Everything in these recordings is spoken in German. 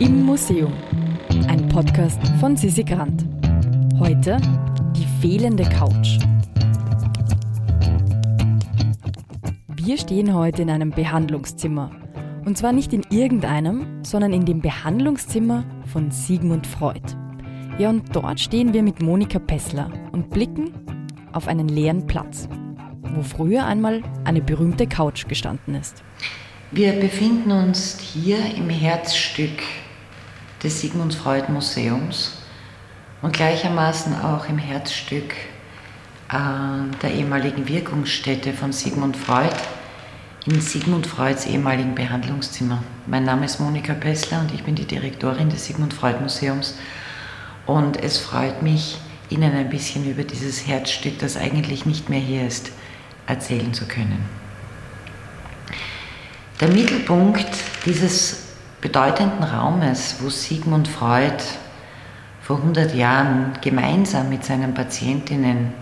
Im Museum. Ein Podcast von Sissi Grant. Heute die fehlende Couch. Wir stehen heute in einem Behandlungszimmer. Und zwar nicht in irgendeinem, sondern in dem Behandlungszimmer von Sigmund Freud. Ja, und dort stehen wir mit Monika Pessler und blicken auf einen leeren Platz, wo früher einmal eine berühmte Couch gestanden ist. Wir befinden uns hier im Herzstück des Sigmund Freud Museums und gleichermaßen auch im Herzstück äh, der ehemaligen Wirkungsstätte von Sigmund Freud, in Sigmund Freuds ehemaligen Behandlungszimmer. Mein Name ist Monika Pessler und ich bin die Direktorin des Sigmund Freud Museums. Und es freut mich, Ihnen ein bisschen über dieses Herzstück, das eigentlich nicht mehr hier ist, erzählen zu können. Der Mittelpunkt dieses bedeutenden Raumes, wo Sigmund Freud vor 100 Jahren gemeinsam mit seinen Patientinnen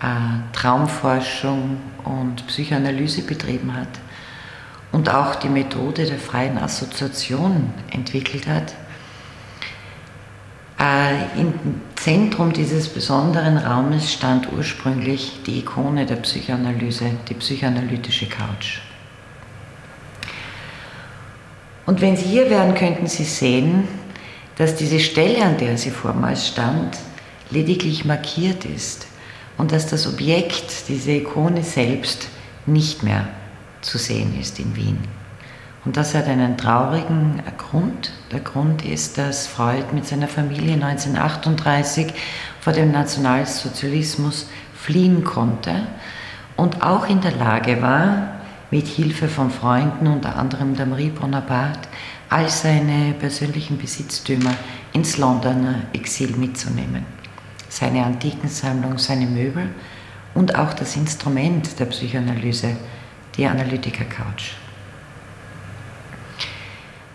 äh, Traumforschung und Psychoanalyse betrieben hat und auch die Methode der freien Assoziation entwickelt hat. Äh, Im Zentrum dieses besonderen Raumes stand ursprünglich die Ikone der Psychoanalyse, die psychoanalytische Couch. Und wenn Sie hier wären, könnten Sie sehen, dass diese Stelle, an der sie vormals stand, lediglich markiert ist und dass das Objekt, diese Ikone selbst, nicht mehr zu sehen ist in Wien. Und das hat einen traurigen Grund. Der Grund ist, dass Freud mit seiner Familie 1938 vor dem Nationalsozialismus fliehen konnte und auch in der Lage war, mit Hilfe von Freunden, unter anderem der Marie Bonaparte, all seine persönlichen Besitztümer ins Londoner Exil mitzunehmen. Seine Antikensammlung, seine Möbel und auch das Instrument der Psychoanalyse, die Analytiker-Couch.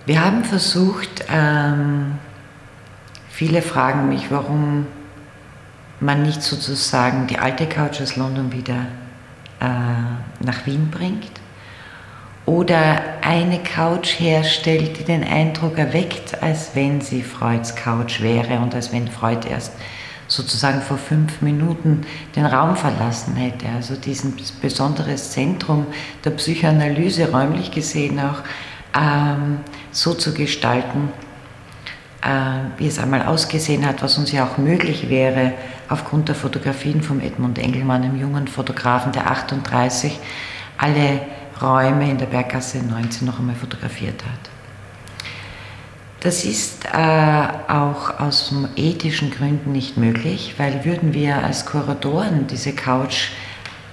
Wir haben versucht, ähm, viele fragen mich, warum man nicht sozusagen die alte Couch aus London wieder äh, nach Wien bringt oder eine Couch herstellt, die den Eindruck erweckt, als wenn sie Freuds Couch wäre und als wenn Freud erst sozusagen vor fünf Minuten den Raum verlassen hätte. Also diesen besonderes Zentrum der Psychoanalyse räumlich gesehen auch ähm, so zu gestalten, äh, wie es einmal ausgesehen hat, was uns ja auch möglich wäre aufgrund der Fotografien von Edmund Engelmann, einem jungen Fotografen, der 38 alle Räume in der Berggasse 19 noch einmal fotografiert hat. Das ist äh, auch aus ethischen Gründen nicht möglich, weil würden wir als Kuratoren diese Couch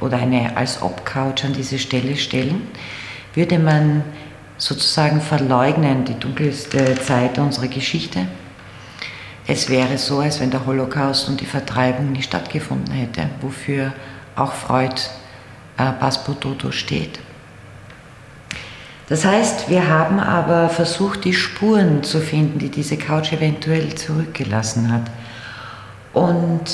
oder eine als Ob-Couch an diese Stelle stellen, würde man sozusagen verleugnen die dunkelste Zeit unserer Geschichte. Es wäre so, als wenn der Holocaust und die Vertreibung nicht stattgefunden hätte, wofür auch Freud äh, Paspo Toto steht. Das heißt, wir haben aber versucht, die Spuren zu finden, die diese Couch eventuell zurückgelassen hat. Und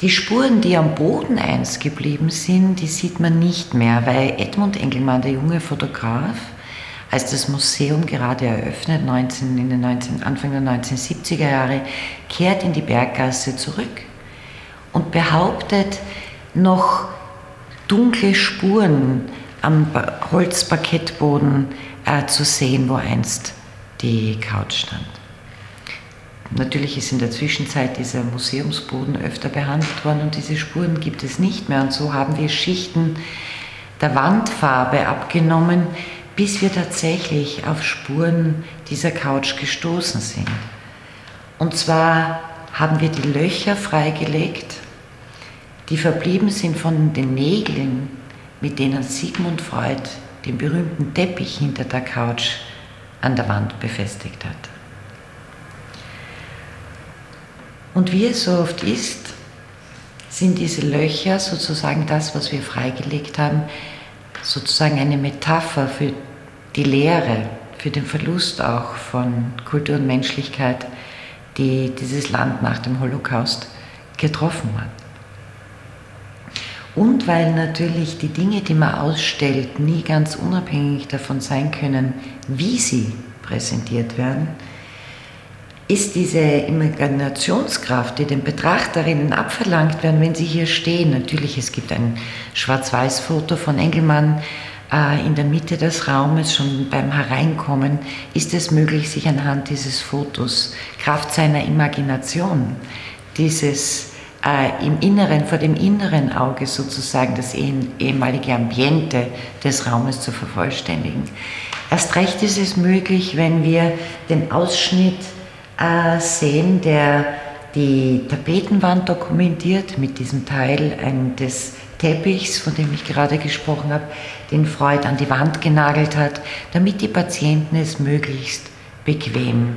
die Spuren, die am Boden einst geblieben sind, die sieht man nicht mehr, weil Edmund Engelmann, der junge Fotograf, als das Museum gerade eröffnet, 19, in den 19, Anfang der 1970er Jahre, kehrt in die Berggasse zurück und behauptet, noch dunkle Spuren am Holzparkettboden äh, zu sehen, wo einst die Couch stand. Natürlich ist in der Zwischenzeit dieser Museumsboden öfter behandelt worden und diese Spuren gibt es nicht mehr. Und so haben wir Schichten der Wandfarbe abgenommen, bis wir tatsächlich auf Spuren dieser Couch gestoßen sind. Und zwar haben wir die Löcher freigelegt, die verblieben sind von den Nägeln mit denen Sigmund Freud den berühmten Teppich hinter der Couch an der Wand befestigt hat. Und wie es so oft ist, sind diese Löcher sozusagen das, was wir freigelegt haben, sozusagen eine Metapher für die Leere, für den Verlust auch von Kultur und Menschlichkeit, die dieses Land nach dem Holocaust getroffen hat. Und weil natürlich die Dinge, die man ausstellt, nie ganz unabhängig davon sein können, wie sie präsentiert werden, ist diese Imaginationskraft, die den Betrachterinnen abverlangt werden, wenn sie hier stehen. Natürlich, es gibt ein Schwarz-Weiß-Foto von Engelmann äh, in der Mitte des Raumes, schon beim Hereinkommen, ist es möglich, sich anhand dieses Fotos, Kraft seiner Imagination, dieses äh, im Inneren, vor dem inneren Auge sozusagen das eh, ehemalige Ambiente des Raumes zu vervollständigen. Erst recht ist es möglich, wenn wir den Ausschnitt äh, sehen, der die Tapetenwand dokumentiert mit diesem Teil ein, des Teppichs, von dem ich gerade gesprochen habe, den Freud an die Wand genagelt hat, damit die Patienten es möglichst bequem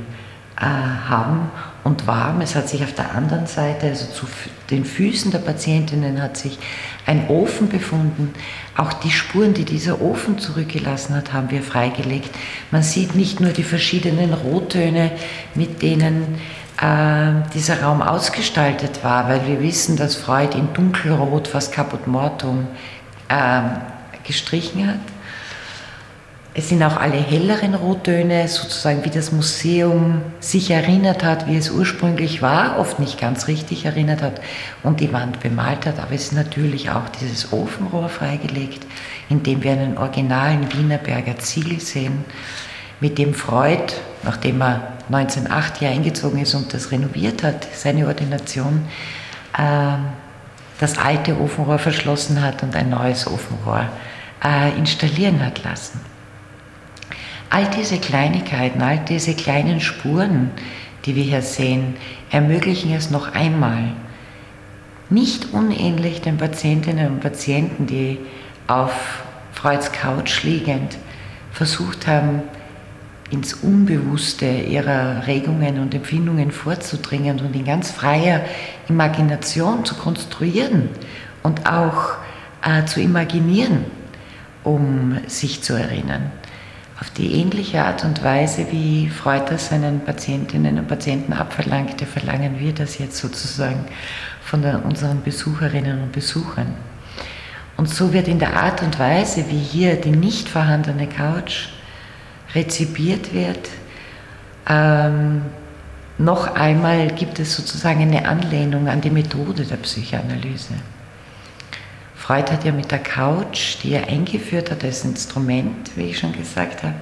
äh, haben und warm. Es hat sich auf der anderen Seite, also zu den Füßen der Patientinnen, hat sich ein Ofen befunden. Auch die Spuren, die dieser Ofen zurückgelassen hat, haben wir freigelegt. Man sieht nicht nur die verschiedenen Rottöne, mit denen äh, dieser Raum ausgestaltet war, weil wir wissen, dass Freud in dunkelrot, fast Caput Mortum, äh, gestrichen hat es sind auch alle helleren Rottöne, sozusagen wie das Museum sich erinnert hat, wie es ursprünglich war, oft nicht ganz richtig erinnert hat und die Wand bemalt hat. Aber es ist natürlich auch dieses Ofenrohr freigelegt, in dem wir einen originalen Wienerberger Ziegel sehen, mit dem Freud, nachdem er 1908 hier eingezogen ist und das renoviert hat, seine Ordination, äh, das alte Ofenrohr verschlossen hat und ein neues Ofenrohr äh, installieren hat lassen. All diese Kleinigkeiten, all diese kleinen Spuren, die wir hier sehen, ermöglichen es noch einmal, nicht unähnlich den Patientinnen und Patienten, die auf Freuds Couch liegend versucht haben, ins Unbewusste ihrer Regungen und Empfindungen vorzudringen und in ganz freier Imagination zu konstruieren und auch äh, zu imaginieren, um sich zu erinnern auf die ähnliche Art und Weise, wie Freud das seinen Patientinnen und Patienten abverlangte, verlangen wir das jetzt sozusagen von unseren Besucherinnen und Besuchern. Und so wird in der Art und Weise, wie hier die nicht vorhandene Couch rezipiert wird, ähm, noch einmal gibt es sozusagen eine Anlehnung an die Methode der Psychoanalyse. Freud hat ja mit der Couch, die er eingeführt hat als Instrument, wie ich schon gesagt habe,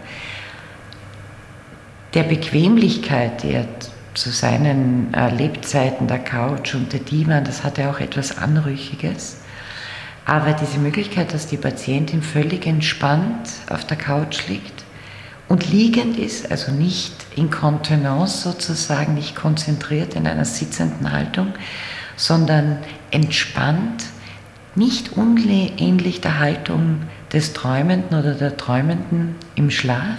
der Bequemlichkeit, die er zu seinen äh, Lebzeiten der Couch und der Divan, das hatte auch etwas Anrüchiges. Aber diese Möglichkeit, dass die Patientin völlig entspannt auf der Couch liegt und liegend ist, also nicht in Kontenance sozusagen, nicht konzentriert in einer sitzenden Haltung, sondern entspannt nicht unähnlich der Haltung des Träumenden oder der Träumenden im Schlaf,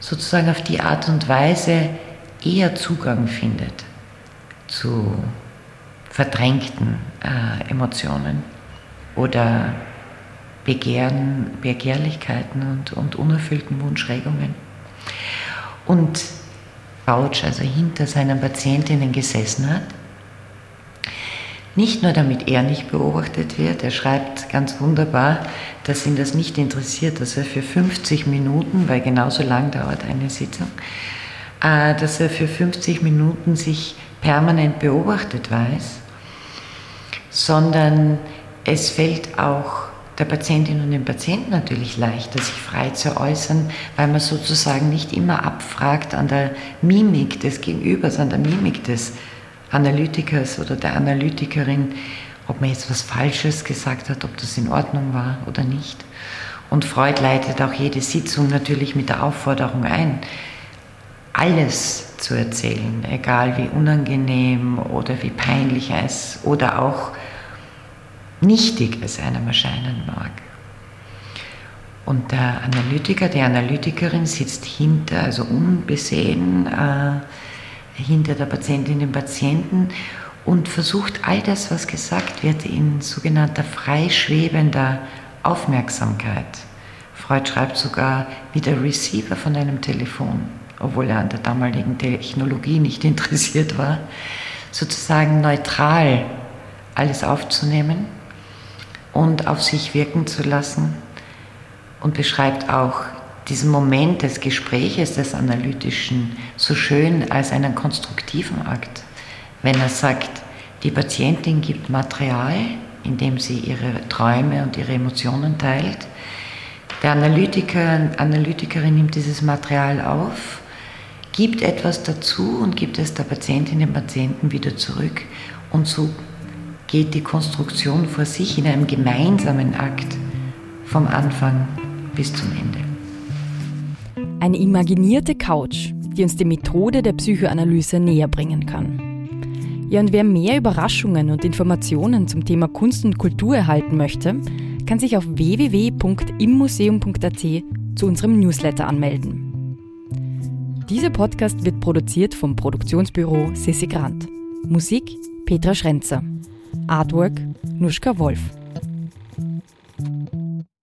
sozusagen auf die Art und Weise eher Zugang findet zu verdrängten äh, Emotionen oder Begehren, Begehrlichkeiten und, und unerfüllten Wunschregungen. Und Couch also hinter seinen Patientinnen gesessen hat nicht nur damit er nicht beobachtet wird, er schreibt ganz wunderbar, dass ihn das nicht interessiert, dass er für 50 Minuten, weil genauso lang dauert eine Sitzung, äh, dass er für 50 Minuten sich permanent beobachtet weiß, sondern es fällt auch der Patientin und dem Patienten natürlich leichter, sich frei zu äußern, weil man sozusagen nicht immer abfragt an der Mimik des Gegenübers, an der Mimik des Analytikers oder der Analytikerin, ob man jetzt was Falsches gesagt hat, ob das in Ordnung war oder nicht. Und Freud leitet auch jede Sitzung natürlich mit der Aufforderung ein, alles zu erzählen, egal wie unangenehm oder wie peinlich es oder auch nichtig es einem erscheinen mag. Und der Analytiker, die Analytikerin sitzt hinter, also unbesehen, äh, hinter der Patientin, dem Patienten und versucht all das, was gesagt wird, in sogenannter freischwebender Aufmerksamkeit. Freud schreibt sogar wie der Receiver von einem Telefon, obwohl er an der damaligen Technologie nicht interessiert war, sozusagen neutral alles aufzunehmen und auf sich wirken zu lassen und beschreibt auch diesen Moment des Gespräches, des Analytischen, so schön als einen konstruktiven Akt. Wenn er sagt, die Patientin gibt Material, in dem sie ihre Träume und ihre Emotionen teilt. Der Analytiker, Analytikerin nimmt dieses Material auf, gibt etwas dazu und gibt es der Patientin, dem Patienten wieder zurück. Und so geht die Konstruktion vor sich in einem gemeinsamen Akt vom Anfang bis zum Ende. Eine imaginierte Couch, die uns die Methode der Psychoanalyse näher bringen kann. Ja, und wer mehr Überraschungen und Informationen zum Thema Kunst und Kultur erhalten möchte, kann sich auf www.immuseum.at zu unserem Newsletter anmelden. Dieser Podcast wird produziert vom Produktionsbüro Sissi Grant. Musik Petra Schrenzer. Artwork Nuschka Wolf.